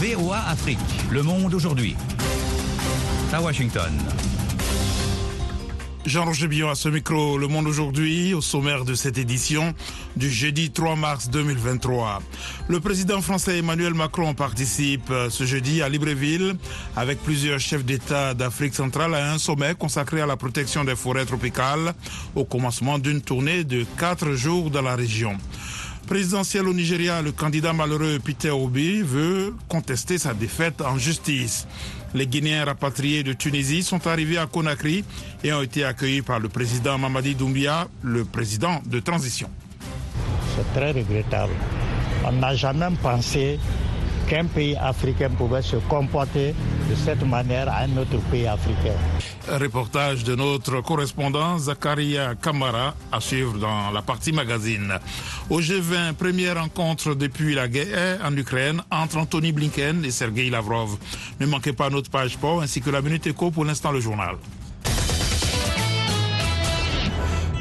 VOA Afrique, le monde aujourd'hui. À Washington. Jean-Roger Billon à ce micro, Le Monde aujourd'hui, au sommaire de cette édition du jeudi 3 mars 2023. Le président français Emmanuel Macron participe ce jeudi à Libreville avec plusieurs chefs d'État d'Afrique centrale à un sommet consacré à la protection des forêts tropicales au commencement d'une tournée de quatre jours dans la région présidentielle au Nigeria, le candidat malheureux Peter Obi veut contester sa défaite en justice. Les Guinéens rapatriés de Tunisie sont arrivés à Conakry et ont été accueillis par le président Mamadi Doumbia, le président de transition. C'est très regrettable. On n'a jamais pensé qu'un pays africain pouvait se comporter de cette manière à un autre pays africain. Reportage de notre correspondant Zakaria Kamara à suivre dans la partie magazine. Au G20, première rencontre depuis la guerre en Ukraine entre Anthony Blinken et Sergei Lavrov. Ne manquez pas notre page sport ainsi que la Minute Éco pour l'instant le journal.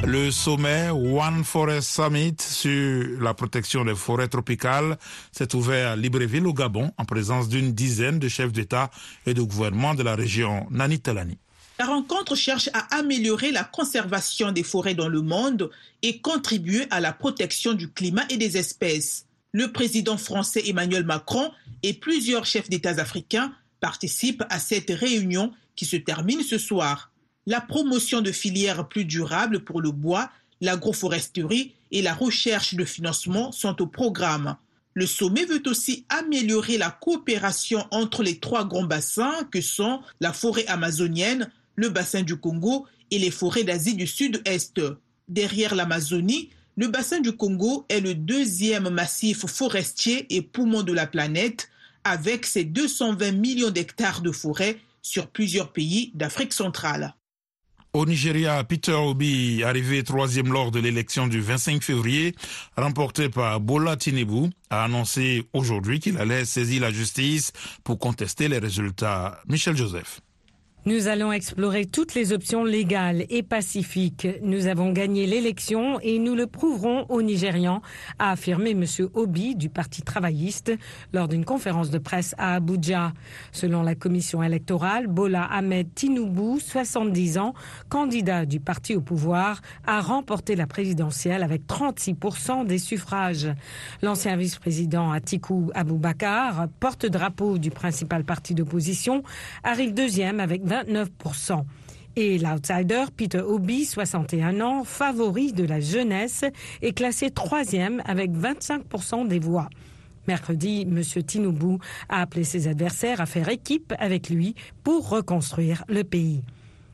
Le sommet One Forest Summit sur la protection des forêts tropicales s'est ouvert à Libreville au Gabon en présence d'une dizaine de chefs d'État et de gouvernement de la région Nani Talani. La rencontre cherche à améliorer la conservation des forêts dans le monde et contribuer à la protection du climat et des espèces. Le président français Emmanuel Macron et plusieurs chefs d'État africains participent à cette réunion qui se termine ce soir la promotion de filières plus durables pour le bois, l'agroforesterie et la recherche de financement sont au programme. Le sommet veut aussi améliorer la coopération entre les trois grands bassins que sont la forêt amazonienne, le bassin du Congo et les forêts d'Asie du Sud-Est. Derrière l'Amazonie, le bassin du Congo est le deuxième massif forestier et poumon de la planète, avec ses 220 millions d'hectares de forêt sur plusieurs pays d'Afrique centrale. Au Nigeria, Peter Obi, arrivé troisième lors de l'élection du 25 février, remportée par Bola Tinubu, a annoncé aujourd'hui qu'il allait saisir la justice pour contester les résultats. Michel Joseph. Nous allons explorer toutes les options légales et pacifiques. Nous avons gagné l'élection et nous le prouverons aux Nigérians, a affirmé M. Obi du Parti travailliste lors d'une conférence de presse à Abuja. Selon la commission électorale, Bola Ahmed Tinubu, 70 ans, candidat du parti au pouvoir, a remporté la présidentielle avec 36% des suffrages. L'ancien vice-président Atiku Abubakar, porte-drapeau du principal parti d'opposition, arrive deuxième avec 20 29%. Et l'outsider Peter Obi, 61 ans, favori de la jeunesse, est classé troisième avec 25% des voix. Mercredi, M. Tinubu a appelé ses adversaires à faire équipe avec lui pour reconstruire le pays.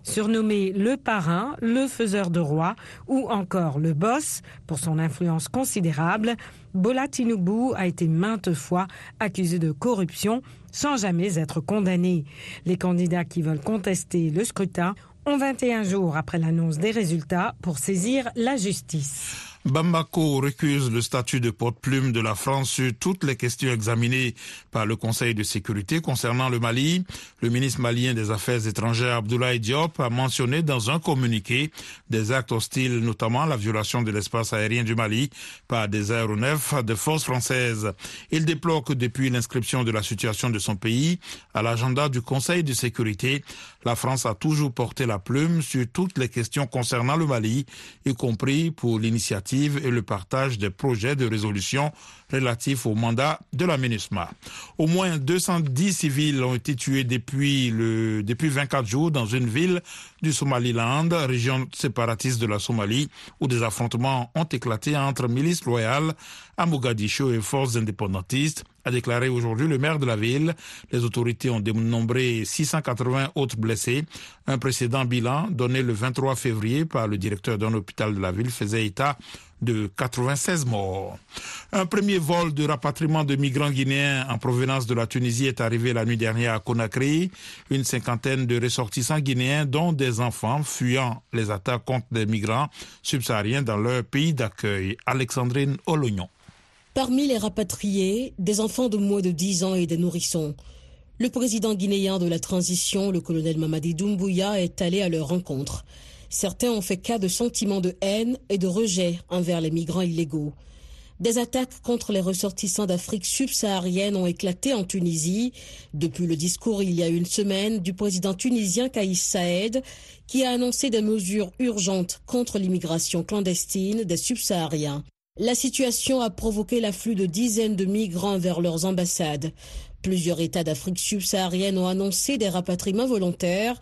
Surnommé le parrain, le faiseur de roi ou encore le boss pour son influence considérable, Bola Tinubu a été maintes fois accusé de corruption sans jamais être condamné. Les candidats qui veulent contester le scrutin ont 21 jours après l'annonce des résultats pour saisir la justice. Bamako récuse le statut de porte-plume de la France sur toutes les questions examinées par le Conseil de sécurité concernant le Mali. Le ministre malien des Affaires étrangères Abdoulaye Diop a mentionné dans un communiqué des actes hostiles, notamment la violation de l'espace aérien du Mali par des aéronefs de forces françaises. Il déplore que depuis l'inscription de la situation de son pays à l'agenda du Conseil de sécurité, la France a toujours porté la plume sur toutes les questions concernant le Mali, y compris pour l'initiative et le partage des projets de résolution relatifs au mandat de la MINUSMA. Au moins 210 civils ont été tués depuis, le, depuis 24 jours dans une ville du Somaliland, région séparatiste de la Somalie, où des affrontements ont éclaté entre milices loyales à Mogadiscio et forces indépendantistes a déclaré aujourd'hui le maire de la ville. Les autorités ont dénombré 680 autres blessés. Un précédent bilan donné le 23 février par le directeur d'un hôpital de la ville faisait état de 96 morts. Un premier vol de rapatriement de migrants guinéens en provenance de la Tunisie est arrivé la nuit dernière à Conakry. Une cinquantaine de ressortissants guinéens, dont des enfants, fuyant les attaques contre des migrants subsahariens dans leur pays d'accueil. Alexandrine Olognon. Parmi les rapatriés, des enfants de moins de 10 ans et des nourrissons. Le président guinéen de la transition, le colonel Mamadi Doumbouya, est allé à leur rencontre. Certains ont fait cas de sentiments de haine et de rejet envers les migrants illégaux. Des attaques contre les ressortissants d'Afrique subsaharienne ont éclaté en Tunisie depuis le discours il y a une semaine du président tunisien Kaïs Saed qui a annoncé des mesures urgentes contre l'immigration clandestine des subsahariens. La situation a provoqué l'afflux de dizaines de migrants vers leurs ambassades. Plusieurs États d'Afrique subsaharienne ont annoncé des rapatriements volontaires,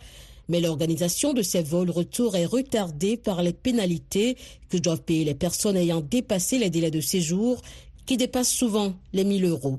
mais l'organisation de ces vols retour est retardée par les pénalités que doivent payer les personnes ayant dépassé les délais de séjour qui dépasse souvent les 1000 euros.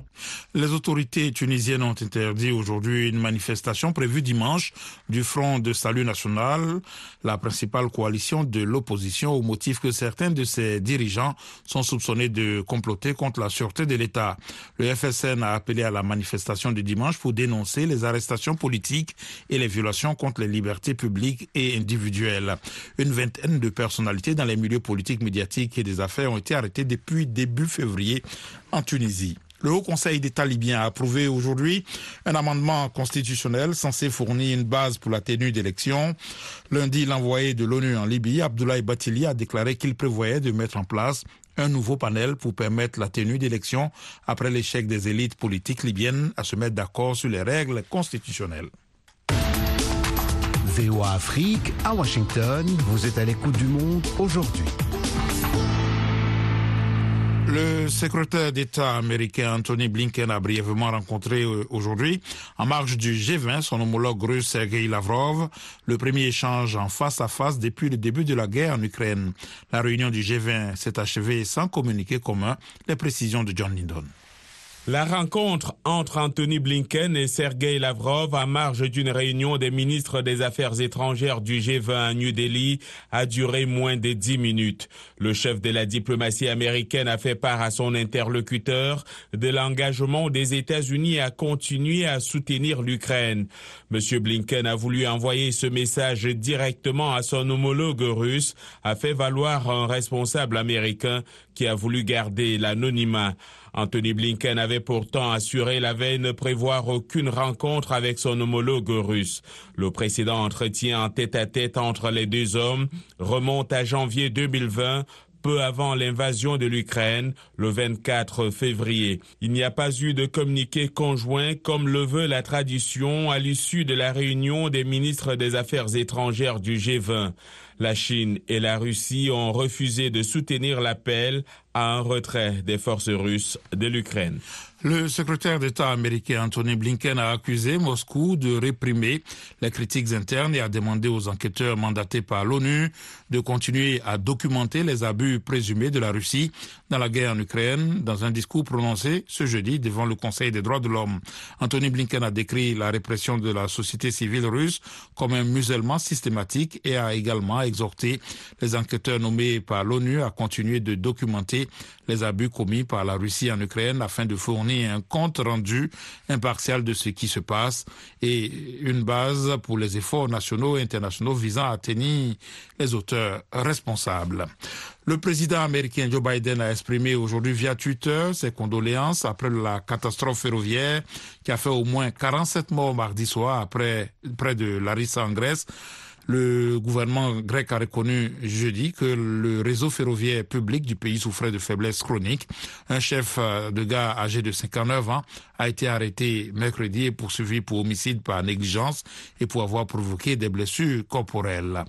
Les autorités tunisiennes ont interdit aujourd'hui une manifestation prévue dimanche du Front de Salut National, la principale coalition de l'opposition, au motif que certains de ses dirigeants sont soupçonnés de comploter contre la sûreté de l'État. Le FSN a appelé à la manifestation de dimanche pour dénoncer les arrestations politiques et les violations contre les libertés publiques et individuelles. Une vingtaine de personnalités dans les milieux politiques, médiatiques et des affaires ont été arrêtées depuis début février en Tunisie. Le Haut Conseil d'État libyen a approuvé aujourd'hui un amendement constitutionnel censé fournir une base pour la tenue d'élections. Lundi, l'envoyé de l'ONU en Libye, Abdoulaye Batili, a déclaré qu'il prévoyait de mettre en place un nouveau panel pour permettre la tenue d'élections après l'échec des élites politiques libyennes à se mettre d'accord sur les règles constitutionnelles. VOA Afrique à Washington, vous êtes à l'écoute du monde aujourd'hui. Le secrétaire d'État américain Anthony Blinken a brièvement rencontré euh, aujourd'hui, en marge du G20, son homologue russe Sergei Lavrov, le premier échange en face à face depuis le début de la guerre en Ukraine. La réunion du G20 s'est achevée sans communiqué commun, les précisions de John Lindon. La rencontre entre Anthony Blinken et Sergei Lavrov à marge d'une réunion des ministres des Affaires étrangères du G20 à New Delhi a duré moins de dix minutes. Le chef de la diplomatie américaine a fait part à son interlocuteur de l'engagement des États-Unis à continuer à soutenir l'Ukraine. Monsieur Blinken a voulu envoyer ce message directement à son homologue russe, a fait valoir un responsable américain qui a voulu garder l'anonymat. Anthony Blinken avait pourtant assuré la veille ne prévoir aucune rencontre avec son homologue russe. Le précédent entretien en tête-à-tête entre les deux hommes remonte à janvier 2020 peu avant l'invasion de l'Ukraine, le 24 février. Il n'y a pas eu de communiqué conjoint comme le veut la tradition à l'issue de la réunion des ministres des Affaires étrangères du G20. La Chine et la Russie ont refusé de soutenir l'appel à un retrait des forces russes de l'Ukraine. Le secrétaire d'État américain Anthony Blinken a accusé Moscou de réprimer les critiques internes et a demandé aux enquêteurs mandatés par l'ONU de continuer à documenter les abus présumés de la Russie dans la guerre en Ukraine dans un discours prononcé ce jeudi devant le Conseil des droits de l'homme. Anthony Blinken a décrit la répression de la société civile russe comme un musellement systématique et a également exhorté les enquêteurs nommés par l'ONU à continuer de documenter les abus commis par la Russie en Ukraine afin de fournir un compte rendu impartial de ce qui se passe et une base pour les efforts nationaux et internationaux visant à tenir les auteurs responsables. Le président américain Joe Biden a exprimé aujourd'hui via Twitter ses condoléances après la catastrophe ferroviaire qui a fait au moins 47 morts mardi soir près de Larissa en Grèce. Le gouvernement grec a reconnu jeudi que le réseau ferroviaire public du pays souffrait de faiblesse chronique. Un chef de gare âgé de 59 ans a été arrêté mercredi et poursuivi pour homicide par négligence et pour avoir provoqué des blessures corporelles.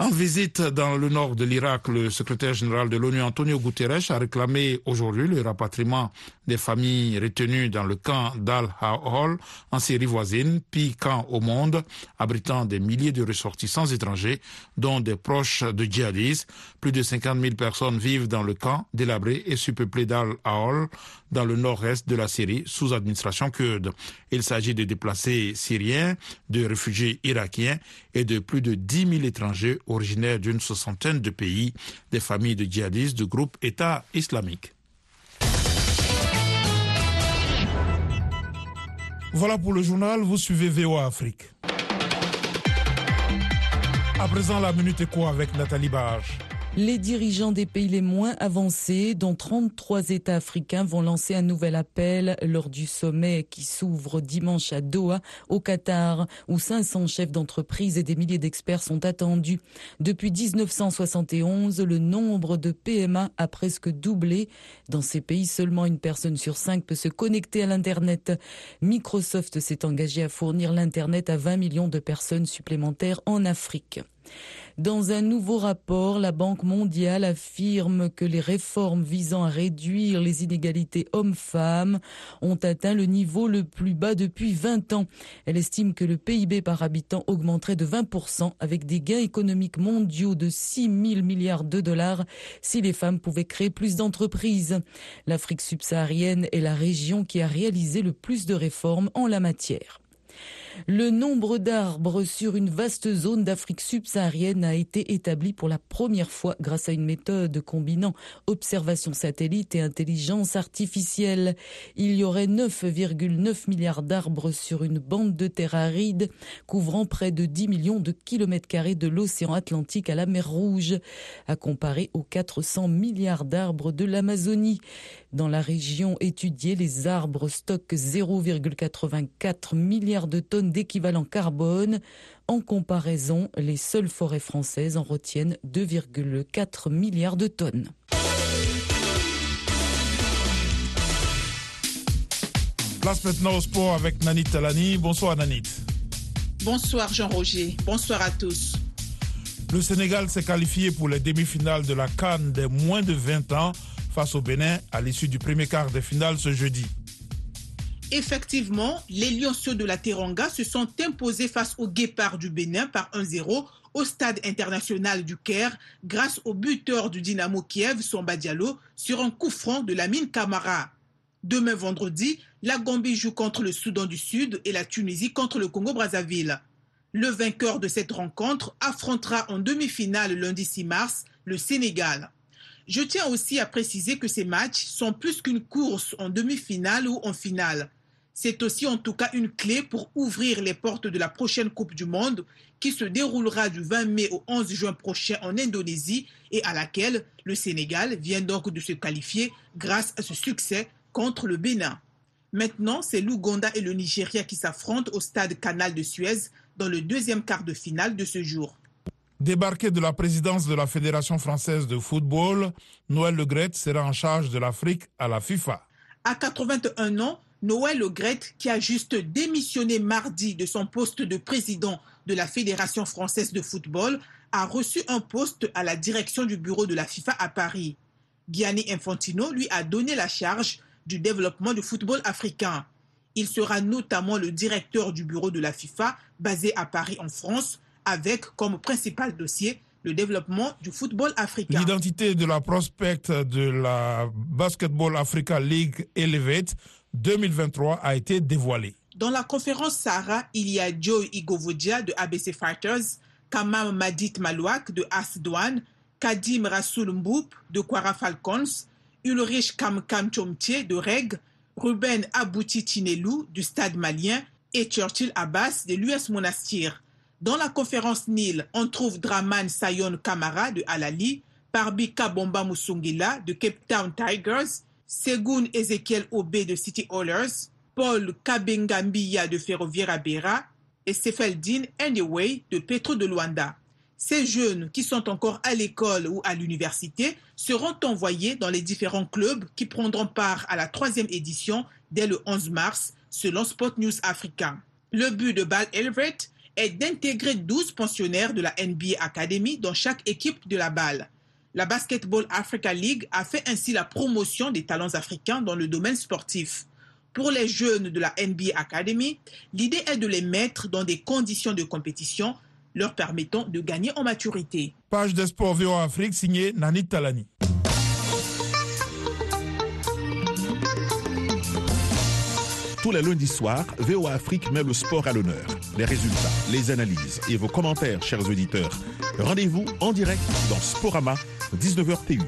En visite dans le nord de l'Irak, le secrétaire général de l'ONU, Antonio Guterres, a réclamé aujourd'hui le rapatriement des familles retenues dans le camp d'Al-Hol en Syrie voisine, pire camp au monde, abritant des milliers de ressortissants étrangers, dont des proches de djihadistes. Plus de 50 000 personnes vivent dans le camp délabré et surpeuplé d'Al-Hol, dans le nord-est de la Syrie, sous administration kurde. Il s'agit de déplacés syriens, de réfugiés irakiens et de plus de 10 000 étrangers originaires d'une soixantaine de pays, des familles de djihadistes du groupe État islamique. Voilà pour le journal, vous suivez VOA Afrique. À présent, la Minute Éco avec Nathalie Barge. Les dirigeants des pays les moins avancés, dont 33 États africains, vont lancer un nouvel appel lors du sommet qui s'ouvre dimanche à Doha, au Qatar, où 500 chefs d'entreprise et des milliers d'experts sont attendus. Depuis 1971, le nombre de PMA a presque doublé. Dans ces pays, seulement une personne sur cinq peut se connecter à l'Internet. Microsoft s'est engagé à fournir l'Internet à 20 millions de personnes supplémentaires en Afrique. Dans un nouveau rapport, la Banque mondiale affirme que les réformes visant à réduire les inégalités hommes-femmes ont atteint le niveau le plus bas depuis 20 ans. Elle estime que le PIB par habitant augmenterait de 20% avec des gains économiques mondiaux de 6 000 milliards de dollars si les femmes pouvaient créer plus d'entreprises. L'Afrique subsaharienne est la région qui a réalisé le plus de réformes en la matière. Le nombre d'arbres sur une vaste zone d'Afrique subsaharienne a été établi pour la première fois grâce à une méthode combinant observation satellite et intelligence artificielle. Il y aurait 9,9 milliards d'arbres sur une bande de terre aride couvrant près de 10 millions de kilomètres carrés de l'océan Atlantique à la mer Rouge, à comparer aux 400 milliards d'arbres de l'Amazonie. Dans la région étudiée, les arbres stockent 0,84 milliards de tonnes d'équivalent carbone. En comparaison, les seules forêts françaises en retiennent 2,4 milliards de tonnes. Place maintenant au sport avec Nanit Talani. Bonsoir Nanit. Bonsoir Jean-Roger. Bonsoir à tous. Le Sénégal s'est qualifié pour les demi-finales de la Cannes des moins de 20 ans face au Bénin à l'issue du premier quart de finale ce jeudi. Effectivement, les Lionceaux de la Teranga se sont imposés face aux Guépards du Bénin par 1-0 au stade international du Caire grâce au buteur du Dynamo Kiev, Somba Diallo, sur un coup franc de la mine Camara. Demain vendredi, la Gambie joue contre le Soudan du Sud et la Tunisie contre le Congo-Brazzaville. Le vainqueur de cette rencontre affrontera en demi-finale lundi 6 mars le Sénégal. Je tiens aussi à préciser que ces matchs sont plus qu'une course en demi-finale ou en finale. C'est aussi en tout cas une clé pour ouvrir les portes de la prochaine Coupe du Monde qui se déroulera du 20 mai au 11 juin prochain en Indonésie et à laquelle le Sénégal vient donc de se qualifier grâce à ce succès contre le Bénin. Maintenant, c'est l'Ouganda et le Nigeria qui s'affrontent au stade Canal de Suez dans le deuxième quart de finale de ce jour. Débarqué de la présidence de la Fédération française de football, Noël Legrette sera en charge de l'Afrique à la FIFA. À 81 ans, Noël Legrette, qui a juste démissionné mardi de son poste de président de la Fédération française de football, a reçu un poste à la direction du bureau de la FIFA à Paris. Gianni Infantino lui a donné la charge du développement du football africain. Il sera notamment le directeur du bureau de la FIFA basé à Paris en France avec comme principal dossier le développement du football africain. L'identité de la prospect de la Basketball Africa League Elevate 2023 a été dévoilée. Dans la conférence Sahara, il y a Joe Igovodia de ABC Fighters, Kamam Madit Malouak de Asdouane, Kadim Rasoul Mboup de Kwara Falcons, Ulrich Kamkam Chomtier de Reg, Ruben Abouti Tinelou du Stade malien et Churchill Abbas de l'US Monastir. Dans la conférence Nil, on trouve Draman Sayon Kamara de Alali, Parbi Kabomba Musungila de Cape Town Tigers, Segun Ezekiel Obe de City Oilers, Paul Kabengambiya de Ferroviaria Bera et Sefeldin Anyway de Petro de Luanda. Ces jeunes qui sont encore à l'école ou à l'université seront envoyés dans les différents clubs qui prendront part à la troisième édition dès le 11 mars, selon Sport News Africa. Le but de Bal Elvret est d'intégrer 12 pensionnaires de la NBA Academy dans chaque équipe de la balle. La Basketball Africa League a fait ainsi la promotion des talents africains dans le domaine sportif. Pour les jeunes de la NBA Academy, l'idée est de les mettre dans des conditions de compétition leur permettant de gagner en maturité. Page de sport VOA Afrique signée Nani Talani. Tous les lundis soirs, VOA Afrique met le sport à l'honneur. Les résultats, les analyses et vos commentaires, chers auditeurs. Rendez-vous en direct dans Sporama, 19h TU.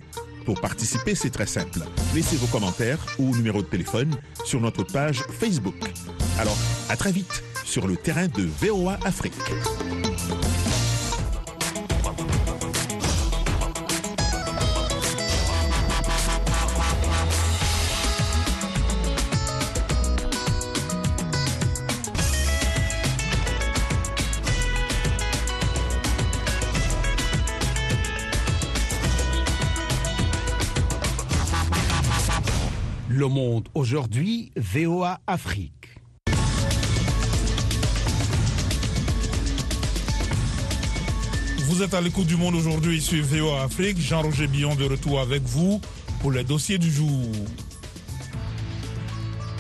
Pour participer, c'est très simple. Laissez vos commentaires ou numéro de téléphone sur notre page Facebook. Alors, à très vite sur le terrain de VOA Afrique. Monde aujourd'hui, VOA Afrique. Vous êtes à l'écoute du monde aujourd'hui sur VOA Afrique. Jean-Roger Billon de retour avec vous pour les dossiers du jour.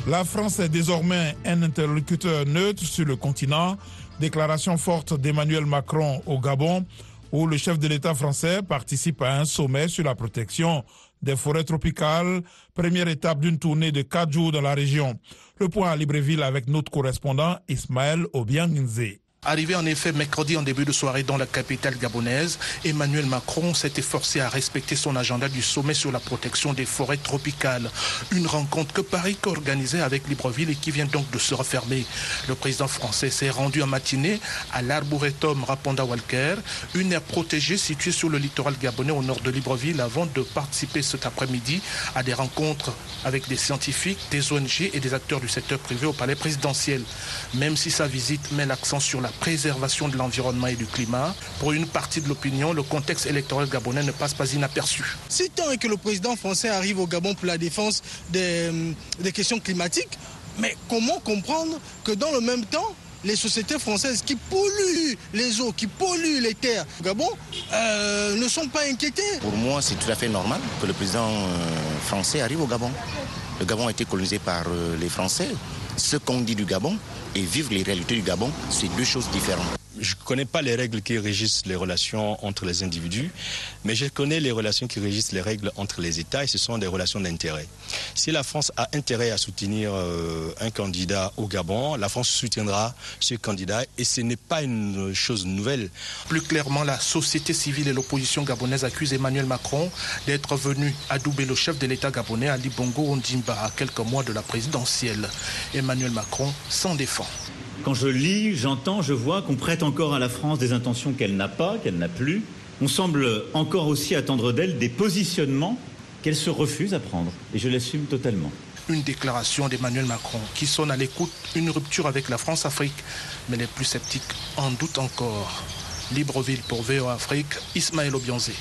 La France est désormais un interlocuteur neutre sur le continent. Déclaration forte d'Emmanuel Macron au Gabon, où le chef de l'État français participe à un sommet sur la protection des forêts tropicales, première étape d'une tournée de quatre jours dans la région. Le point à Libreville avec notre correspondant Ismaël Obianginze. Arrivé en effet mercredi en début de soirée dans la capitale gabonaise, Emmanuel Macron s'est efforcé à respecter son agenda du sommet sur la protection des forêts tropicales. Une rencontre que Paris organisait avec Libreville et qui vient donc de se refermer. Le président français s'est rendu en matinée à l'Arboretum Raponda Walker, une aire protégée située sur le littoral gabonais au nord de Libreville avant de participer cet après-midi à des rencontres avec des scientifiques, des ONG et des acteurs du secteur privé au palais présidentiel. Même si sa visite met l'accent sur la préservation de l'environnement et du climat. Pour une partie de l'opinion, le contexte électoral gabonais ne passe pas inaperçu. Si tant est que le président français arrive au Gabon pour la défense des, des questions climatiques, mais comment comprendre que dans le même temps, les sociétés françaises qui polluent les eaux, qui polluent les terres au Gabon, euh, ne sont pas inquiétées? Pour moi, c'est tout à fait normal que le président français arrive au Gabon. Le Gabon a été colonisé par les Français. Ce qu'on dit du Gabon et vivre les réalités du Gabon, c'est deux choses différentes. Je ne connais pas les règles qui régissent les relations entre les individus, mais je connais les relations qui régissent les règles entre les États et ce sont des relations d'intérêt. Si la France a intérêt à soutenir euh, un candidat au Gabon, la France soutiendra ce candidat et ce n'est pas une chose nouvelle. Plus clairement, la société civile et l'opposition gabonaise accusent Emmanuel Macron d'être venu adouber le chef de l'État gabonais Ali Bongo Ondimba à quelques mois de la présidentielle. Emmanuel Macron s'en défend. Quand je lis, j'entends, je vois qu'on prête encore à la France des intentions qu'elle n'a pas, qu'elle n'a plus. On semble encore aussi attendre d'elle des positionnements qu'elle se refuse à prendre. Et je l'assume totalement. Une déclaration d'Emmanuel Macron qui sonne à l'écoute une rupture avec la France-Afrique. Mais les plus sceptiques en doutent encore. Libreville pour VOA Afrique, Ismaël Obianzé.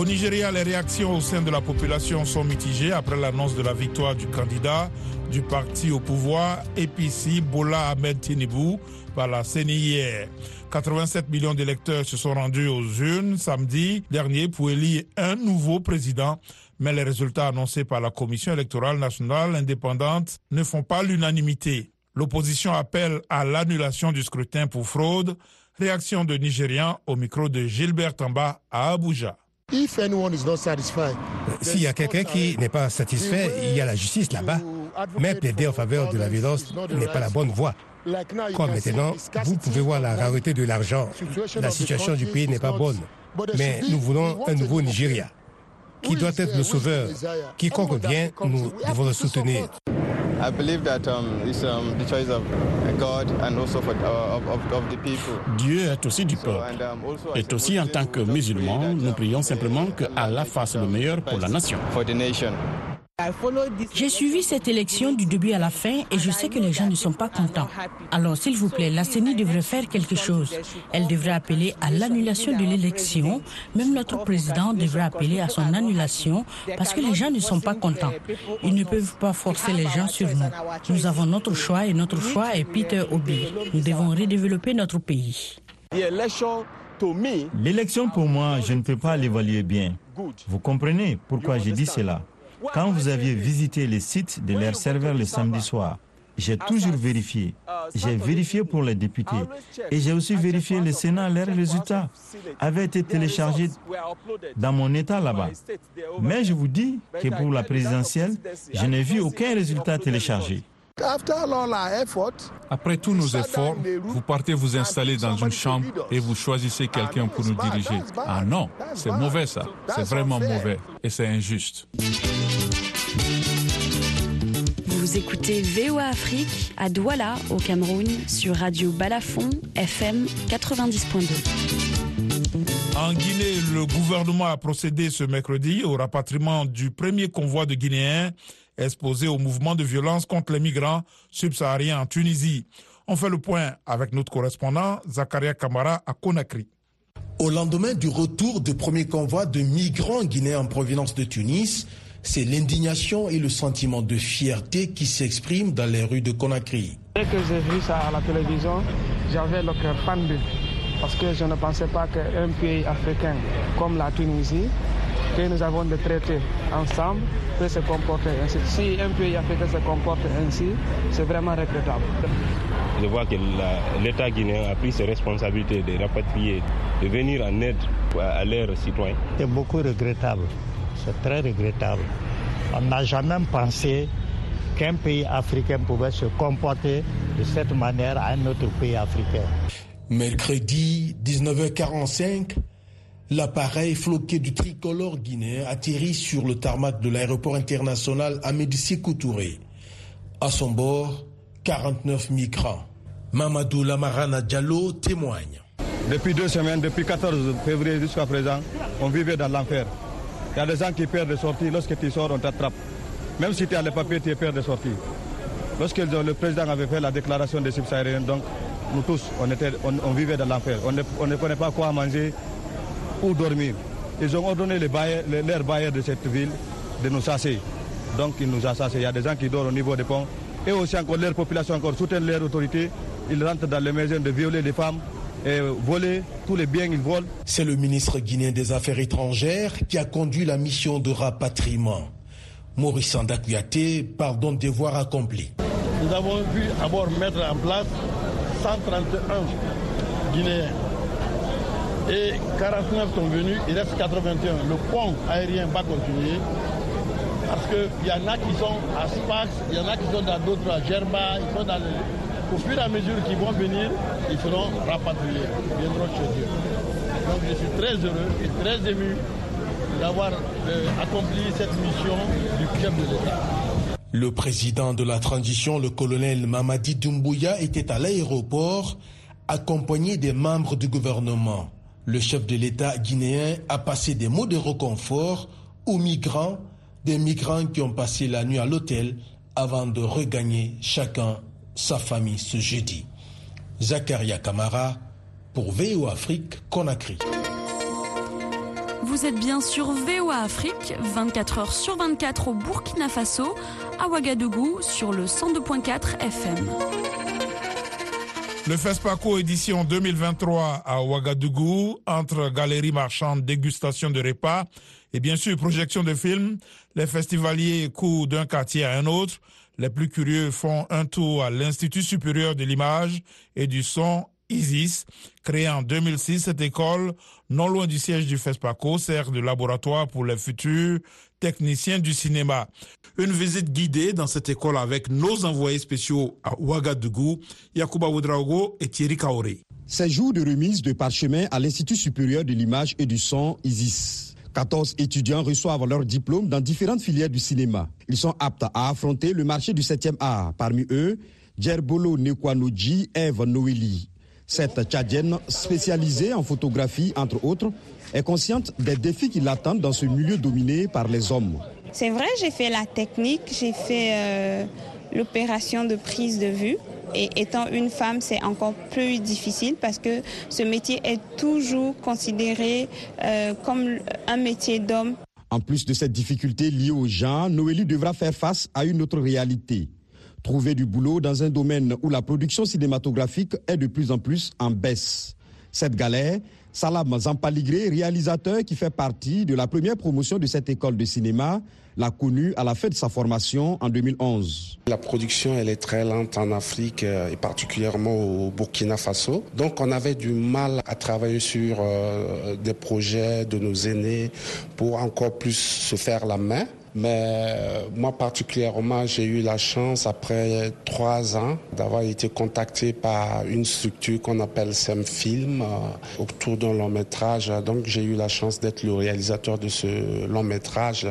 Au Nigeria, les réactions au sein de la population sont mitigées après l'annonce de la victoire du candidat du parti au pouvoir, APC, Bola Ahmed Tinubu, par la CENI hier. 87 millions d'électeurs se sont rendus aux urnes samedi dernier pour élire un nouveau président, mais les résultats annoncés par la Commission électorale nationale indépendante ne font pas l'unanimité. L'opposition appelle à l'annulation du scrutin pour fraude. Réaction de Nigérians au micro de Gilbert Tamba à Abuja. S'il y a quelqu'un qui n'est pas satisfait, il y a la justice là-bas. Mais plaider en faveur de la violence n'est pas la bonne voie. Comme maintenant, vous pouvez voir la rareté de l'argent. La situation du pays n'est pas bonne. Mais nous voulons un nouveau Nigeria qui doit être le sauveur. Quiconque vient, nous devons le soutenir. Dieu est aussi du peuple. Et aussi en tant que musulmans, nous prions simplement que Allah fasse le meilleur pour la nation. J'ai suivi cette élection du début à la fin et je sais que les gens ne sont pas contents. Alors, s'il vous plaît, la CENI devrait faire quelque chose. Elle devrait appeler à l'annulation de l'élection. Même notre président devrait appeler à son annulation parce que les gens ne sont pas contents. Ils ne peuvent pas forcer les gens sur nous. Nous avons notre choix et notre choix est Peter Obi. Nous devons redévelopper notre pays. L'élection pour moi, je ne peux pas l'évaluer bien. Vous comprenez pourquoi j'ai dit cela quand vous aviez visité les sites de leur serveur le samedi soir, j'ai toujours vérifié. J'ai vérifié pour les députés et j'ai aussi vérifié le Sénat. Leurs résultats avaient été téléchargés dans mon État là-bas. Mais je vous dis que pour la présidentielle, je n'ai vu aucun résultat téléchargé. Après tous nos efforts, vous partez vous installer dans une chambre et vous choisissez quelqu'un pour nous diriger. Ah non, c'est mauvais ça. C'est vraiment mauvais et c'est injuste. Vous écoutez VOA Afrique à Douala, au Cameroun, sur Radio Balafon, FM 90.2. En Guinée, le gouvernement a procédé ce mercredi au rapatriement du premier convoi de Guinéens exposés au mouvement de violence contre les migrants subsahariens en Tunisie. On fait le point avec notre correspondant Zakaria Kamara à Conakry. Au lendemain du retour du premier convoi de migrants guinéens en provenance de Tunis, c'est l'indignation et le sentiment de fierté qui s'expriment dans les rues de Conakry. Dès que j'ai vu ça à la télévision, j'avais le cœur pendu parce que je ne pensais pas qu'un pays africain comme la Tunisie, que nous avons des traités ensemble, peut se comporter ainsi. Si un pays africain se comporte ainsi, c'est vraiment regrettable. Je vois que l'État guinéen a pris ses responsabilités de rapatrier, de venir en aide à leurs citoyens. C'est beaucoup regrettable. C'est très regrettable. On n'a jamais pensé qu'un pays africain pouvait se comporter de cette manière à un autre pays africain. Mercredi 19h45, l'appareil floqué du tricolore guinéen atterrit sur le tarmac de l'aéroport international Amédi Sékou Touré. À son bord, 49 migrants. Mamadou Lamarana Diallo témoigne. Depuis deux semaines, depuis 14 février jusqu'à présent, on vivait dans l'enfer. Il y a des gens qui perdent de sortie. Lorsque tu sors, on t'attrape. Même si tu as les papiers, tu perds de sortie. Lorsque le président avait fait la déclaration des subsahariens, donc nous tous, on, était, on, vivait dans l'enfer. On ne, on ne connaît pas quoi manger ou dormir. Ils ont ordonné les bailleurs, les, leurs bailleurs de cette ville de nous chasser. Donc ils nous ont chassés. Il y a des gens qui dorment au niveau des ponts. Et aussi encore, leur population encore soutient leur autorité. Ils rentrent dans les maisons de violer les femmes, et voler tous les biens qu'ils volent. C'est le ministre guinéen des Affaires étrangères qui a conduit la mission de rapatriement. Maurice Andakouyaté parle donc devoir accompli. Nous avons pu d'abord mettre en place 131 Guinéens. Et 49 sont venus, il reste 81. Le pont aérien va continuer parce qu'il y en a qui sont à Spax, il y en a qui sont dans d'autres, à Gerba, ils sont dans Au fur et à mesure qu'ils vont venir, ils seront rapatriés, ils viendront chez eux. Donc je suis très heureux et très ému d'avoir euh, accompli cette mission du chef de l'État. Le président de la transition, le colonel Mamadi Doumbouya, était à l'aéroport accompagné des membres du gouvernement. Le chef de l'État guinéen a passé des mots de reconfort aux migrants, des migrants qui ont passé la nuit à l'hôtel avant de regagner chacun sa famille ce jeudi. Zakaria Kamara pour VO Afrique Conakry. Vous êtes bien sur VOA Afrique, 24 heures sur 24 au Burkina Faso, à Ouagadougou sur le 102.4 FM. Le FESPACO édition 2023 à Ouagadougou, entre galeries marchandes, dégustation de repas et bien sûr projection de films, les festivaliers courent d'un quartier à un autre. Les plus curieux font un tour à l'Institut supérieur de l'image et du son ISIS. Créée en 2006, cette école, non loin du siège du FESPACO, sert de laboratoire pour les futurs techniciens du cinéma. Une visite guidée dans cette école avec nos envoyés spéciaux à Ouagadougou, Yakuba Oudraogo et Thierry Kaoré. Ces jours de remise de parchemin à l'Institut supérieur de l'image et du son ISIS. 14 étudiants reçoivent leur diplôme dans différentes filières du cinéma. Ils sont aptes à affronter le marché du 7e art. Parmi eux, Djerbolo Nekwanoji, Eve Noélie, cette Tchadienne, spécialisée en photographie, entre autres, est consciente des défis qui l'attendent dans ce milieu dominé par les hommes. C'est vrai, j'ai fait la technique, j'ai fait euh, l'opération de prise de vue. Et étant une femme, c'est encore plus difficile parce que ce métier est toujours considéré euh, comme un métier d'homme. En plus de cette difficulté liée aux gens, Noélie devra faire face à une autre réalité trouver du boulot dans un domaine où la production cinématographique est de plus en plus en baisse. Cette galère, Salam Zampaligré, réalisateur qui fait partie de la première promotion de cette école de cinéma, l'a connu à la fin de sa formation en 2011. La production, elle est très lente en Afrique euh, et particulièrement au Burkina Faso. Donc on avait du mal à travailler sur euh, des projets de nos aînés pour encore plus se faire la main. Mais euh, moi particulièrement, j'ai eu la chance, après trois ans, d'avoir été contacté par une structure qu'on appelle SEMFilm euh, autour d'un long métrage. Donc j'ai eu la chance d'être le réalisateur de ce long métrage,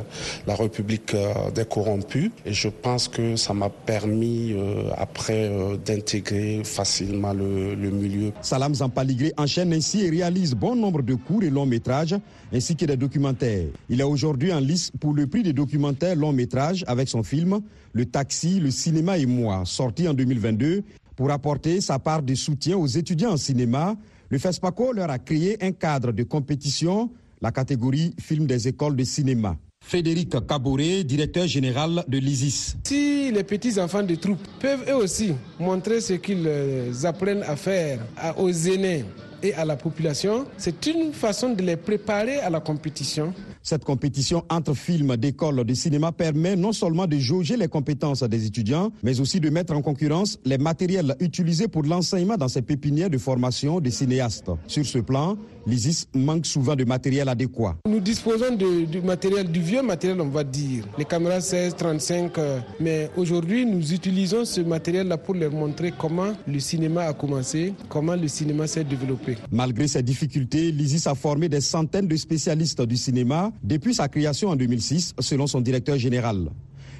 La République euh, des corrompus. Et je pense que ça m'a permis après d'intégrer facilement le, le, milieu. Salam Zampaligré enchaîne ainsi et réalise bon nombre de courts et longs métrages ainsi que des documentaires. Il est aujourd'hui en lice pour le prix des documentaires documentaire long métrage avec son film Le Taxi, le cinéma et moi, sorti en 2022 pour apporter sa part de soutien aux étudiants en cinéma. Le FESPACO leur a créé un cadre de compétition, la catégorie film des écoles de cinéma. Frédéric Caboret, directeur général de l'ISIS. Si les petits enfants de troupes peuvent eux aussi montrer ce qu'ils euh, apprennent à faire aux aînés et à la population, c'est une façon de les préparer à la compétition cette compétition entre films d'école de cinéma permet non seulement de jauger les compétences des étudiants, mais aussi de mettre en concurrence les matériels utilisés pour l'enseignement dans ces pépinières de formation des cinéastes. Sur ce plan, l'ISIS manque souvent de matériel adéquat. Nous disposons du matériel, du vieux matériel, on va dire, les caméras 16, 35, euh, mais aujourd'hui, nous utilisons ce matériel-là pour leur montrer comment le cinéma a commencé, comment le cinéma s'est développé. Malgré ces difficultés, l'ISIS a formé des centaines de spécialistes du cinéma depuis sa création en 2006, selon son directeur général.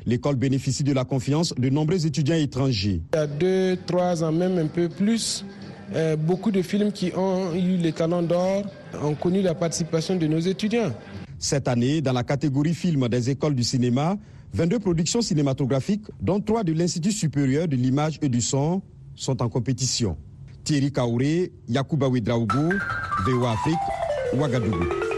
L'école bénéficie de la confiance de nombreux étudiants étrangers. Il y a deux, trois ans, même un peu plus, euh, beaucoup de films qui ont eu les talents d'or ont connu la participation de nos étudiants. Cette année, dans la catégorie films des écoles du cinéma, 22 productions cinématographiques, dont trois de l'Institut supérieur de l'image et du son, sont en compétition. Thierry Kaouré, Yakuba Ouedraogo, VOA Afrique, Ouagadougou.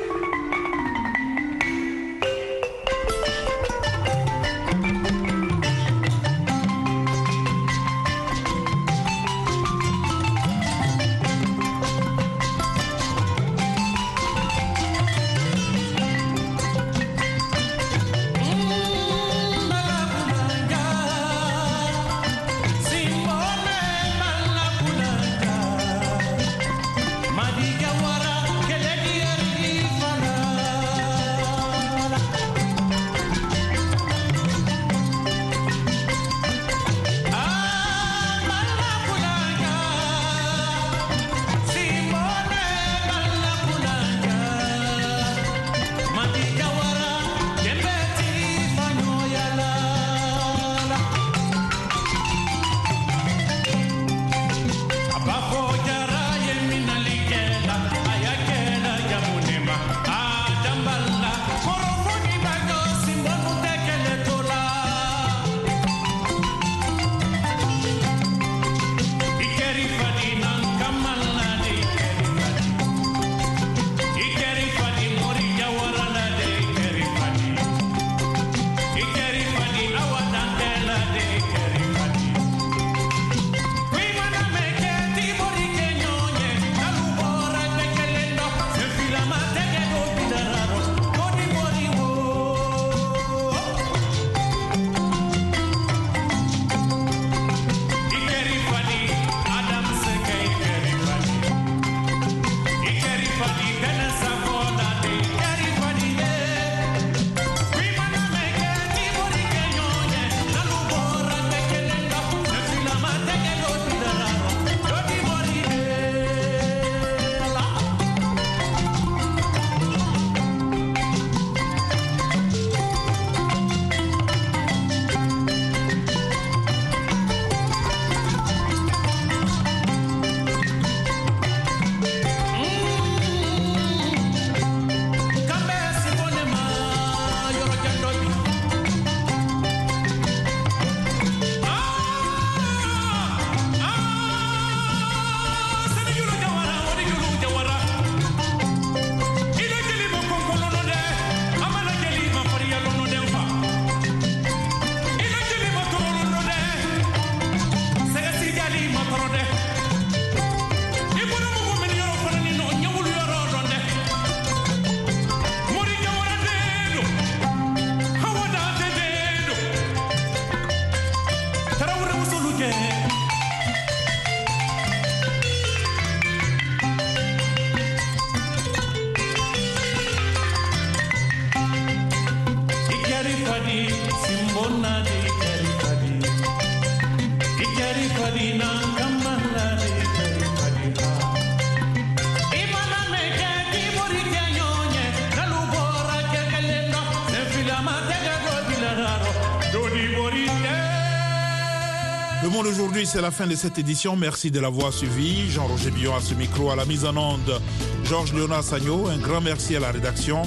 C'est la fin de cette édition. Merci de l'avoir suivi. Jean-Roger Billon à ce micro, à la mise en onde. Georges Léonard Sagno, un grand merci à la rédaction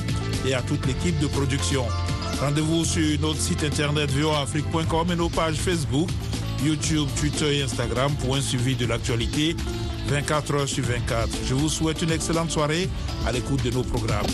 et à toute l'équipe de production. Rendez-vous sur notre site internet voafrique.com et nos pages Facebook, YouTube, Twitter et Instagram pour un suivi de l'actualité 24 heures sur 24. Je vous souhaite une excellente soirée à l'écoute de nos programmes.